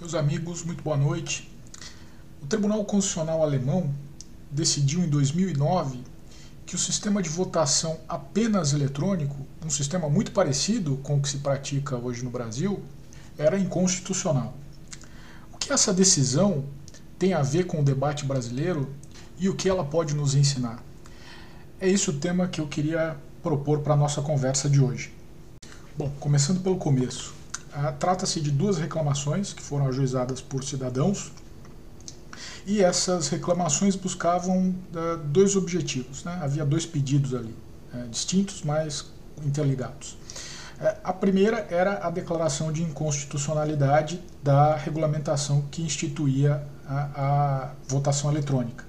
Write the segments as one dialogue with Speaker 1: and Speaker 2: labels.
Speaker 1: Meus amigos, muito boa noite. O Tribunal Constitucional Alemão decidiu em 2009 que o sistema de votação apenas eletrônico, um sistema muito parecido com o que se pratica hoje no Brasil, era inconstitucional. O que essa decisão tem a ver com o debate brasileiro e o que ela pode nos ensinar? É esse o tema que eu queria propor para a nossa conversa de hoje. Bom, começando pelo começo. Ah, trata-se de duas reclamações que foram ajuizadas por cidadãos e essas reclamações buscavam uh, dois objetivos. Né? Havia dois pedidos ali, uh, distintos, mas interligados. Uh, a primeira era a declaração de inconstitucionalidade da regulamentação que instituía a, a votação eletrônica.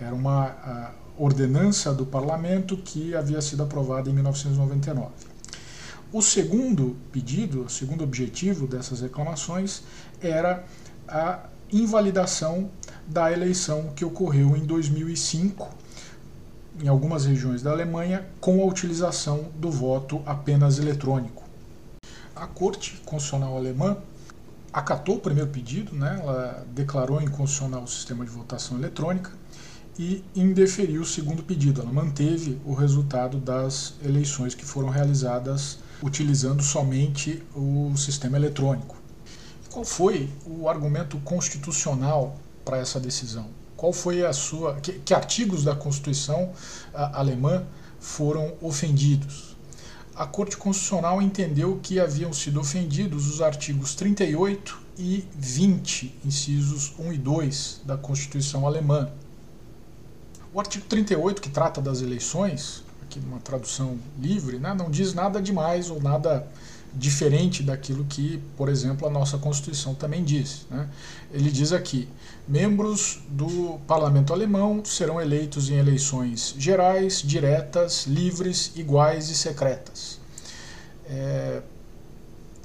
Speaker 1: Era uma ordenança do parlamento que havia sido aprovada em 1999. O segundo pedido, o segundo objetivo dessas reclamações era a invalidação da eleição que ocorreu em 2005 em algumas regiões da Alemanha com a utilização do voto apenas eletrônico. A Corte Constitucional Alemã acatou o primeiro pedido, né? ela declarou inconstitucional o sistema de votação eletrônica e indeferiu o segundo pedido. Ela manteve o resultado das eleições que foram realizadas utilizando somente o sistema eletrônico. Qual foi o argumento constitucional para essa decisão? Qual foi a sua que, que artigos da Constituição alemã foram ofendidos? A Corte Constitucional entendeu que haviam sido ofendidos os artigos 38 e 20, incisos 1 e 2 da Constituição alemã. O artigo 38, que trata das eleições, aqui numa tradução livre, né, não diz nada demais ou nada diferente daquilo que, por exemplo, a nossa Constituição também diz. Né? Ele diz aqui: membros do parlamento alemão serão eleitos em eleições gerais, diretas, livres, iguais e secretas. É,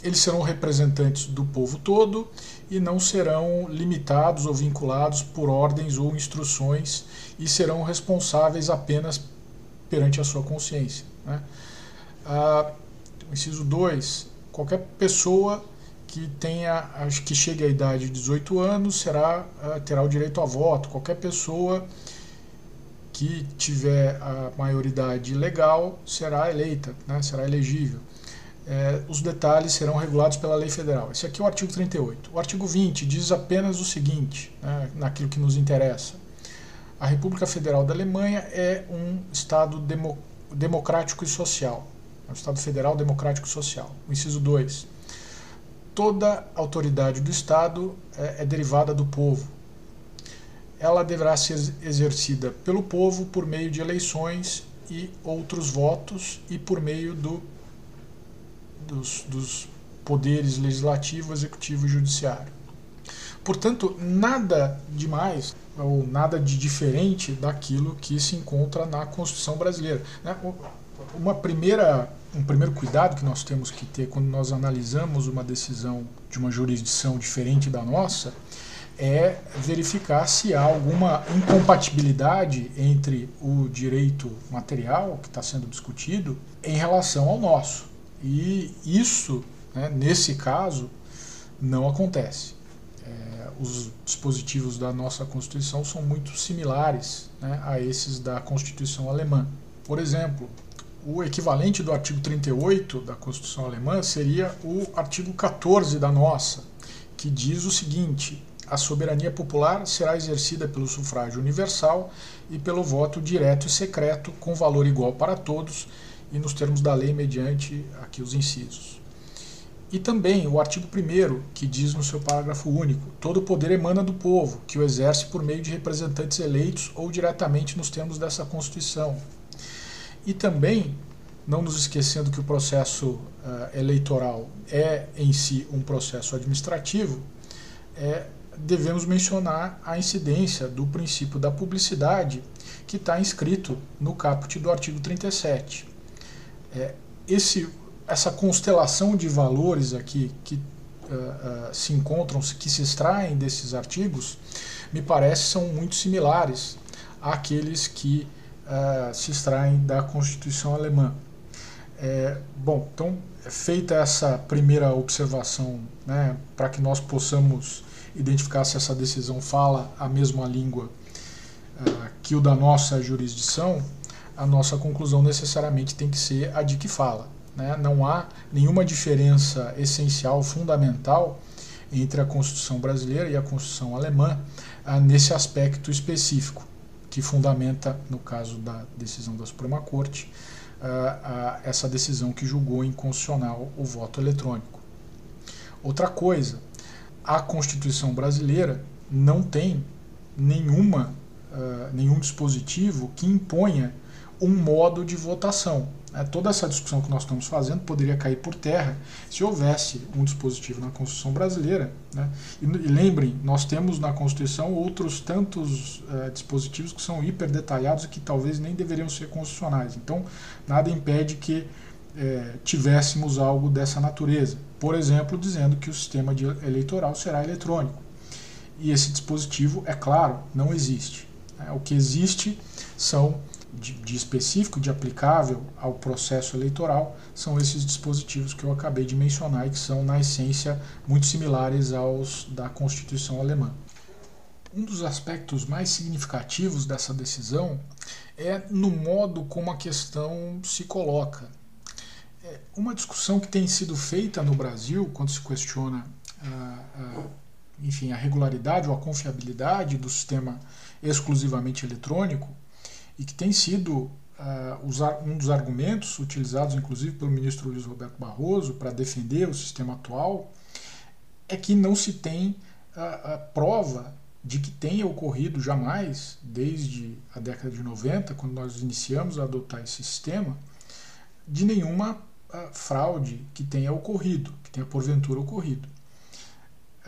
Speaker 1: eles serão representantes do povo todo e não serão limitados ou vinculados por ordens ou instruções e serão responsáveis apenas perante a sua consciência. Né? Ah, inciso 2, qualquer pessoa que tenha, que chegue à idade de 18 anos será, ah, terá o direito a voto. Qualquer pessoa que tiver a maioridade legal será eleita, né, será elegível. É, os detalhes serão regulados pela lei federal. Esse aqui é o artigo 38. O artigo 20 diz apenas o seguinte, né, naquilo que nos interessa. A República Federal da Alemanha é um Estado demo, democrático e social. É um Estado federal democrático e social. O inciso 2. Toda autoridade do Estado é, é derivada do povo. Ela deverá ser exercida pelo povo por meio de eleições e outros votos e por meio do, dos, dos poderes legislativo, executivo e judiciário. Portanto, nada demais ou nada de diferente daquilo que se encontra na Constituição brasileira. Né? Uma primeira, um primeiro cuidado que nós temos que ter quando nós analisamos uma decisão de uma jurisdição diferente da nossa é verificar se há alguma incompatibilidade entre o direito material que está sendo discutido em relação ao nosso. E isso, né, nesse caso, não acontece os dispositivos da nossa Constituição são muito similares né, a esses da Constituição alemã. Por exemplo, o equivalente do artigo 38 da Constituição alemã seria o artigo 14 da nossa, que diz o seguinte: a soberania popular será exercida pelo sufrágio universal e pelo voto direto e secreto, com valor igual para todos e nos termos da lei, mediante aqui os incisos. E também o artigo 1 que diz no seu parágrafo único: todo poder emana do povo, que o exerce por meio de representantes eleitos ou diretamente nos termos dessa Constituição. E também, não nos esquecendo que o processo uh, eleitoral é em si um processo administrativo, é, devemos mencionar a incidência do princípio da publicidade que está inscrito no caput do artigo 37. É, esse essa constelação de valores aqui que uh, uh, se encontram, que se extraem desses artigos, me parece são muito similares àqueles que uh, se extraem da Constituição alemã. É, bom, então, feita essa primeira observação, né, para que nós possamos identificar se essa decisão fala a mesma língua que o da nossa jurisdição, a nossa conclusão necessariamente tem que ser a de que fala. Né? Não há nenhuma diferença essencial, fundamental, entre a Constituição brasileira e a Constituição alemã uh, nesse aspecto específico, que fundamenta, no caso da decisão da Suprema Corte, uh, essa decisão que julgou inconstitucional o voto eletrônico. Outra coisa, a Constituição brasileira não tem nenhuma, uh, nenhum dispositivo que imponha um modo de votação. É, toda essa discussão que nós estamos fazendo poderia cair por terra se houvesse um dispositivo na Constituição brasileira. Né? E, e, lembrem, nós temos na Constituição outros tantos uh, dispositivos que são hiper detalhados e que talvez nem deveriam ser constitucionais. Então, nada impede que é, tivéssemos algo dessa natureza. Por exemplo, dizendo que o sistema eleitoral será eletrônico. E esse dispositivo, é claro, não existe. É, o que existe são de, de, específico, de aplicável ao processo eleitoral, são esses dispositivos que eu acabei de mencionar e que são, na essência, muito similares aos da Constituição alemã. Um dos aspectos mais significativos dessa decisão é no modo como a questão se coloca. É uma discussão que tem sido feita no Brasil, quando se questiona a, a, enfim, a regularidade ou a confiabilidade do sistema exclusivamente eletrônico, e que tem sido uh, um dos argumentos utilizados, inclusive, pelo ministro Luiz Roberto Barroso para defender o sistema atual, é que não se tem a prova de que tenha ocorrido jamais, desde a década de 90, quando nós iniciamos a adotar esse sistema, de nenhuma fraude que tenha ocorrido, que tenha porventura ocorrido.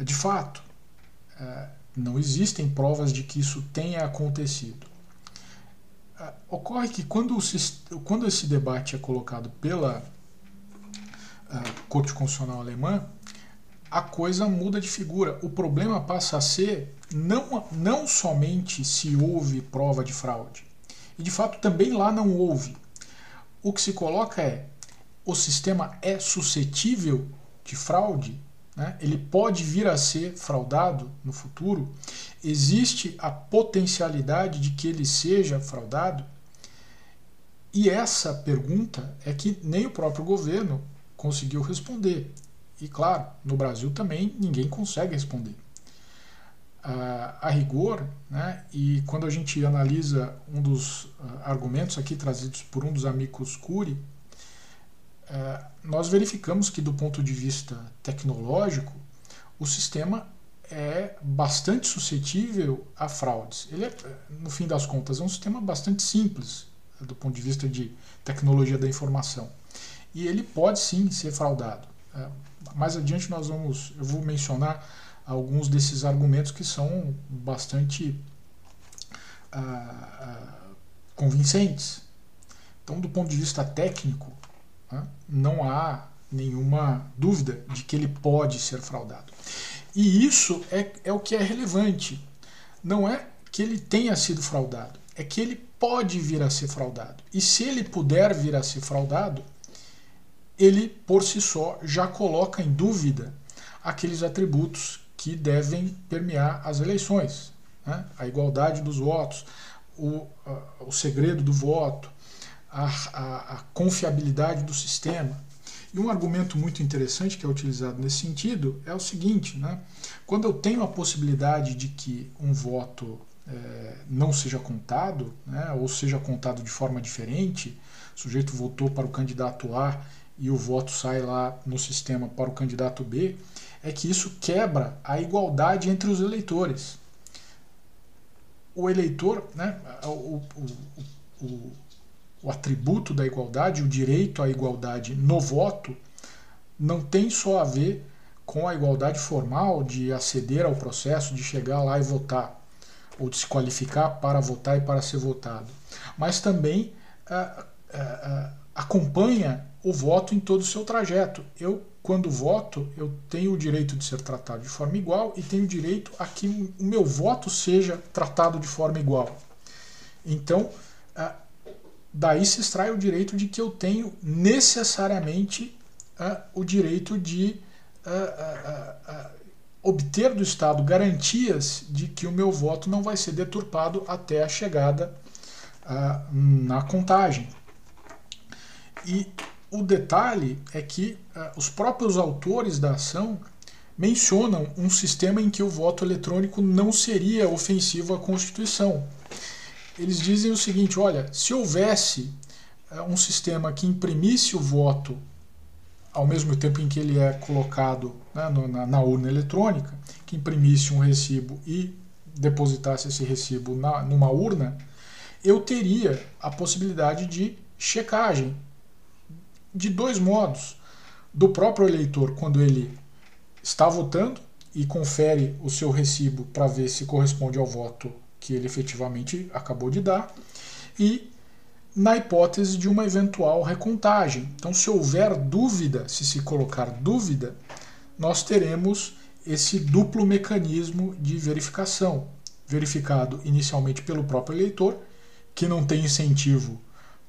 Speaker 1: De fato, não existem provas de que isso tenha acontecido. Ocorre que quando, quando esse debate é colocado pela Corte Constitucional Alemã, a coisa muda de figura. O problema passa a ser não, não somente se houve prova de fraude, e de fato também lá não houve. O que se coloca é o sistema é suscetível de fraude, né? ele pode vir a ser fraudado no futuro, existe a potencialidade de que ele seja fraudado? E essa pergunta é que nem o próprio governo conseguiu responder. E claro, no Brasil também ninguém consegue responder. a rigor, né, e quando a gente analisa um dos ah, argumentos aqui trazidos por um dos amigos Cury, é, nós verificamos que, do ponto de vista tecnológico, o sistema é bastante suscetível a fraudes. Ele é, no fim das contas, é um sistema bastante simples do ponto de vista de tecnologia da informação. E ele pode sim ser fraudado. É, mais adiante nós vamos, eu vou mencionar alguns desses argumentos que são bastante ah, ah, convincentes. Então, do ponto de vista técnico, né? Não há nenhuma dúvida de que ele pode ser fraudado. E isso é, é o que é relevante. Não é que ele tenha sido fraudado, é que ele pode vir a ser fraudado. E se ele puder vir a ser fraudado, ele por si só já coloca em dúvida aqueles atributos que devem permear as eleições. Né? A igualdade dos votos, o, o segredo do voto, a, a, a confiabilidade do sistema. E um argumento muito interessante que é utilizado nesse sentido é o seguinte: né? quando eu tenho a possibilidade de que um voto é, não seja contado, né, ou seja contado de forma diferente, o sujeito votou para o candidato A e o voto sai lá no sistema para o candidato B, é que isso quebra a igualdade entre os eleitores. O eleitor, né, o, o, o, o atributo da igualdade, o direito à igualdade no voto, não tem só a ver com a igualdade formal de aceder ao processo, de chegar lá e votar, ou de se qualificar para votar e para ser votado, mas também ah, ah, ah, acompanha o voto em todo o seu trajeto. Eu, quando voto, eu tenho o direito de ser tratado de forma igual e tenho o direito a que o meu voto seja tratado de forma igual. Então, daí se extrai o direito de que eu tenho necessariamente uh, o direito de uh, obter do Estado garantias de que o meu voto não vai ser deturpado até a chegada na contagem. E o detalhe é que os próprios autores da ação mencionam um sistema em que o voto eletrônico não seria ofensivo à Constituição eles dizem o seguinte: olha, se houvesse eh, um sistema que imprimisse o voto ao mesmo tempo em que ele é colocado né, na, na, urna eletrônica, que imprimisse um recibo e depositasse esse recibo na, numa urna, eu teria a possibilidade de checagem de dois modos. Do próprio eleitor, quando ele está votando e confere o seu recibo para ver se corresponde ao voto que ele efetivamente acabou de dar, e na hipótese de uma eventual recontagem. Então, se houver dúvida, se se colocar dúvida, nós teremos esse duplo mecanismo de verificação, verificado inicialmente pelo próprio eleitor, que não tem incentivo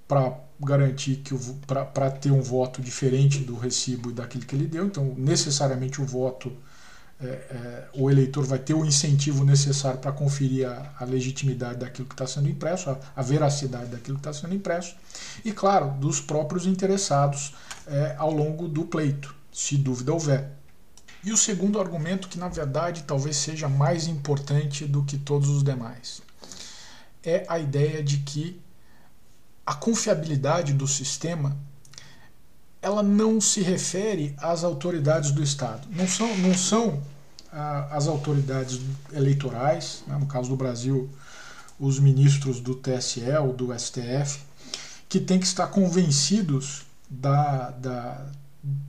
Speaker 1: para garantir que para ter um voto diferente do recibo daquele que ele deu, então necessariamente o voto é, é, o eleitor vai ter o incentivo necessário para conferir a, a, legitimidade daquilo que está sendo impresso, a, a, veracidade daquilo que está sendo impresso, e, claro, dos próprios interessados é, ao longo do pleito, se dúvida houver. E o segundo argumento, que na verdade talvez seja mais importante do que todos os demais, é a ideia de que a confiabilidade do sistema ela não se refere às autoridades do Estado. Não são, não são ah, as autoridades eleitorais, né, no caso do Brasil, os ministros do TSE ou do STF, que têm que estar convencidos da, da,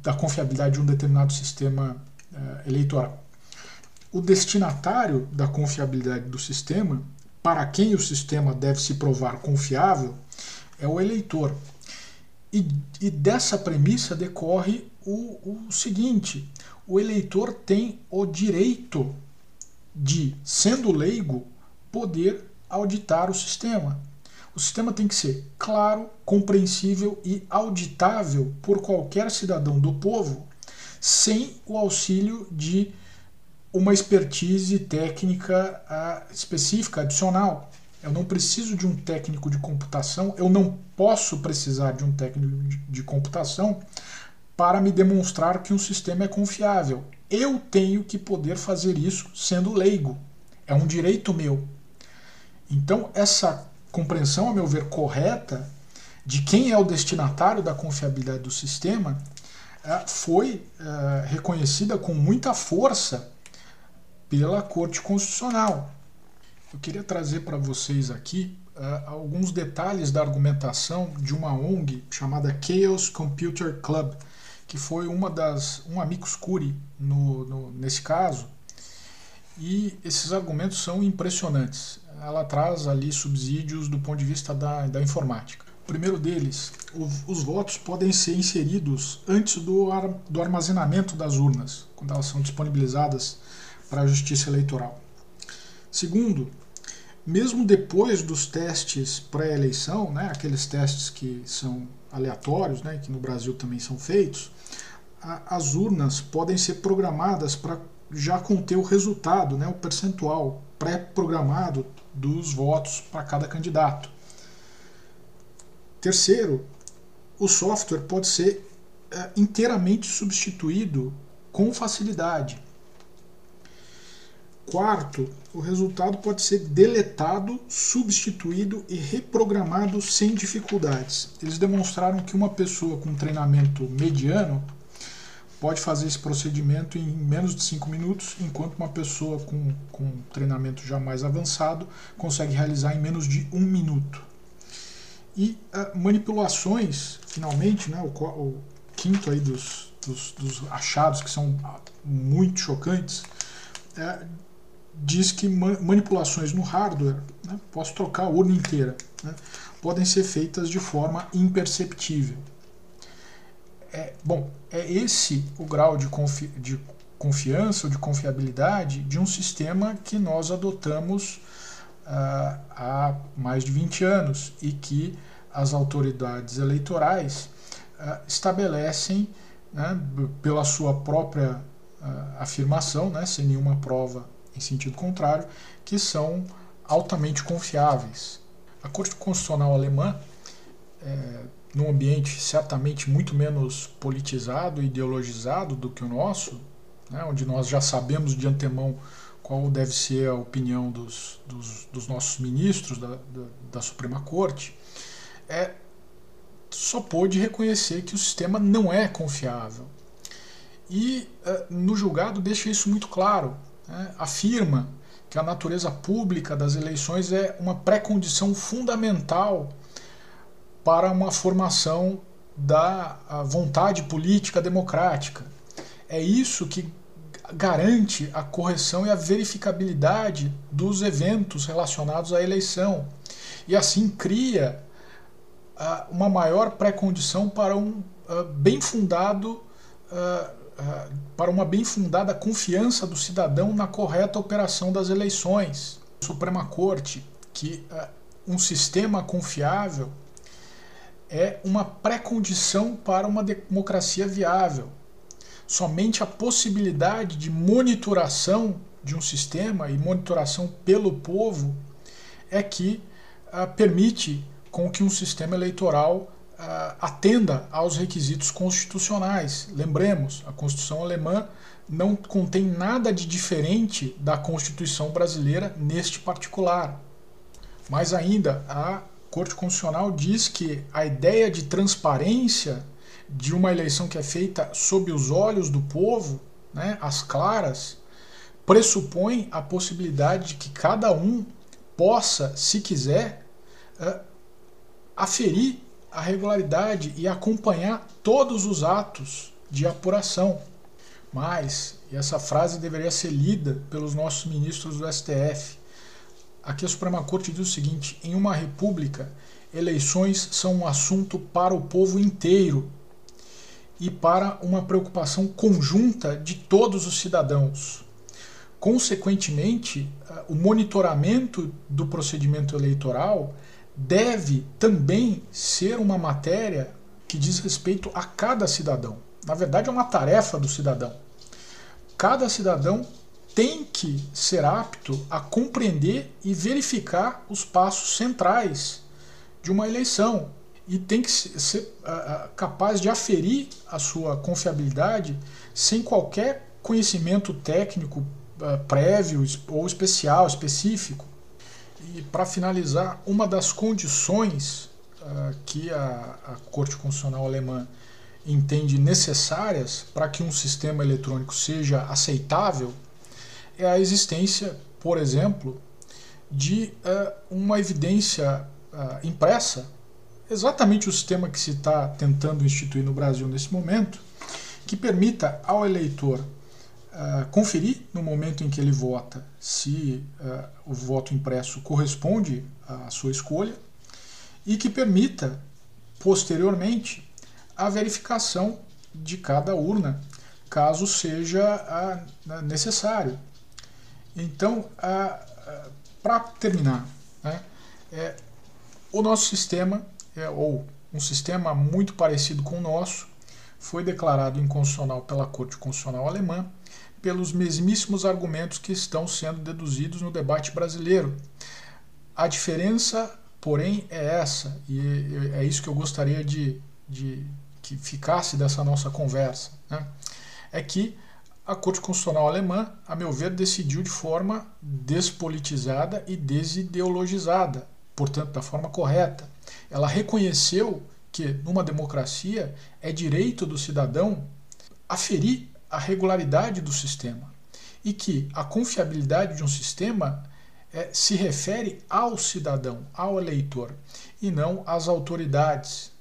Speaker 1: da confiabilidade de um determinado sistema eh, eleitoral. O destinatário da confiabilidade do sistema, para quem o sistema deve se provar confiável, é o eleitor. E, e dessa premissa decorre o, o seguinte: o eleitor tem o direito de, sendo leigo, poder auditar o sistema. O sistema tem que ser claro, compreensível e auditável por qualquer cidadão do povo, sem o auxílio de uma expertise técnica uh, específica, adicional. Eu não preciso de um técnico de computação, eu não posso precisar de um técnico de computação para me demonstrar que um sistema é confiável. Eu tenho que poder fazer isso sendo leigo. É um direito meu. Então, essa compreensão, a meu ver, correta de quem é o destinatário da confiabilidade do sistema é, foi é, reconhecida com muita força pela Corte Constitucional. Eu queria trazer para vocês aqui uh, alguns detalhes da argumentação de uma ONG chamada Chaos Computer Club, que foi uma das um amicus curi no, no, nesse caso. E esses argumentos são impressionantes. Ela traz ali subsídios do ponto de vista da, da informática. O primeiro deles, o, os votos podem ser inseridos antes do, ar, do armazenamento das urnas, quando elas são disponibilizadas para a justiça eleitoral. Segundo, mesmo depois dos testes pré-eleição, né, aqueles testes que são aleatórios, né, que no Brasil também são feitos, a, as urnas podem ser programadas para já conter o resultado, né, o percentual pré-programado dos votos para cada candidato. Terceiro, o software pode ser é, inteiramente substituído com facilidade. Quarto, o resultado pode ser deletado, substituído e reprogramado sem dificuldades. Eles demonstraram que uma pessoa com treinamento mediano pode fazer esse procedimento em menos de 5 minutos, enquanto uma pessoa com, com treinamento já mais avançado consegue realizar em menos de um minuto. E uh, manipulações, finalmente, né, o, o quinto aí dos, dos, dos, achados que são muito chocantes, é, diz que manipulações no hardware, né, posso trocar a urna inteira, né, podem ser feitas de forma imperceptível. É, bom, é esse o grau de, confi de confiança ou de confiabilidade de um sistema que nós adotamos uh, há mais de 20 anos e que as autoridades eleitorais estabelecem, né, pela sua própria afirmação, né, sem nenhuma prova em sentido contrário, que são altamente confiáveis. A Corte Constitucional Alemã, é, num ambiente certamente muito menos politizado e ideologizado do que o nosso, né, onde nós já sabemos de antemão qual deve ser a opinião dos, dos, dos nossos ministros da, da, da, Suprema Corte, é, só pôde reconhecer que o sistema não é confiável. E é, no julgado deixa isso muito claro. Né, afirma que a natureza pública das eleições é uma pré-condição fundamental para uma formação da vontade política democrática. É isso que garante a correção e a verificabilidade dos eventos relacionados à eleição. E assim cria uh, uma maior pré-condição para um uh, bem fundado uh, para uma bem fundada confiança do cidadão na correta operação das eleições. Suprema Corte que um sistema confiável é uma pré-condição para uma democracia viável. Somente a possibilidade de monitoração de um sistema e monitoração pelo povo é que uh, permite com que um sistema eleitoral atenda aos requisitos constitucionais. Lembremos, a Constituição alemã não contém nada de diferente da Constituição brasileira neste particular. Mais ainda, a Corte Constitucional diz que a ideia de transparência de uma eleição que é feita sob os olhos do povo, né, às claras, pressupõe a possibilidade de que cada um possa, se quiser, uh, aferir a regularidade e acompanhar todos os atos de apuração. Mas, e essa frase deveria ser lida pelos nossos ministros do STF, aqui a Suprema Corte diz o seguinte: em uma república, eleições são um assunto para o povo inteiro e para uma preocupação conjunta de todos os cidadãos. Consequentemente, o monitoramento do procedimento eleitoral deve também ser uma matéria que diz respeito a cada cidadão. Na verdade, é uma tarefa do cidadão. Cada cidadão tem que ser apto a compreender e verificar os passos centrais de uma eleição e tem que ser capaz de aferir a sua confiabilidade sem qualquer conhecimento técnico uh, prévio ou especial, específico. E para finalizar, uma das condições uh, que a, a Corte Constitucional Alemã entende necessárias para que um sistema eletrônico seja aceitável é a existência, por exemplo, de uh, uma evidência uh, impressa, exatamente o sistema que se está tentando instituir no Brasil nesse momento, que permita ao eleitor uh, conferir no momento em que ele vota se o voto impresso corresponde à sua escolha e que permita, posteriormente, a verificação de cada urna, caso seja necessário. Então, para terminar, né, é, o nosso sistema, é, ou um sistema muito parecido com o nosso, foi declarado inconstitucional pela Corte Constitucional Alemã pelos mesmíssimos argumentos que estão sendo deduzidos no debate brasileiro. A diferença, porém, é essa, e é isso que eu gostaria de, de que ficasse dessa nossa conversa, né? é que a Corte Constitucional Alemã, a meu ver, decidiu de forma despolitizada e desideologizada, portanto, da forma correta. Ela reconheceu que, numa democracia, é direito do cidadão aferir a regularidade do sistema e que a confiabilidade de um sistema é, se refere ao cidadão, ao eleitor, e não às autoridades.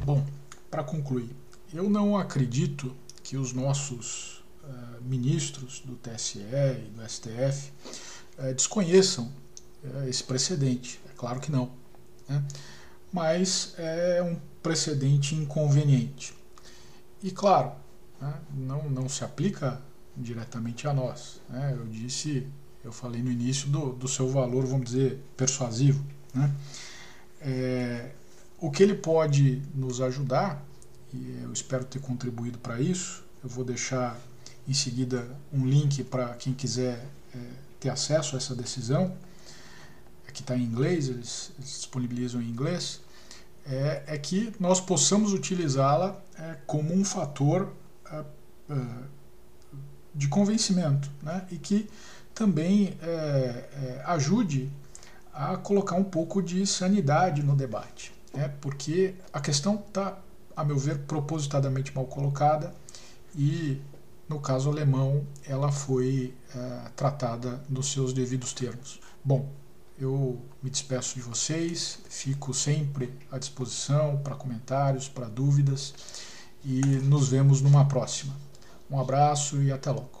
Speaker 1: Bom, para concluir, eu não acredito que os nossos uh, ministros do TSE e do STF uh, eh, desconheçam uh, esse precedente. É claro que não. Né? Mas é um precedente inconveniente. E claro, né, não, não se aplica diretamente a nós. Né? Eu disse, eu falei no início do, do seu valor, vamos dizer, persuasivo. Né? É, o que ele pode nos ajudar, e eu espero ter contribuído para isso, eu vou deixar em seguida um link para quem quiser é, ter acesso a essa decisão, que está em inglês, eles, eles, disponibilizam em inglês, é, é que nós possamos utilizá-la é, como um fator é, é, de convencimento né? e que também é, ajude a colocar um pouco de sanidade no debate, né? porque a questão está, a meu ver, propositadamente mal colocada e no caso alemão, ela foi é, tratada nos seus devidos termos. Bom, eu me despeço de vocês, fico sempre à disposição para comentários, para dúvidas e nos vemos numa próxima. Um abraço e até logo.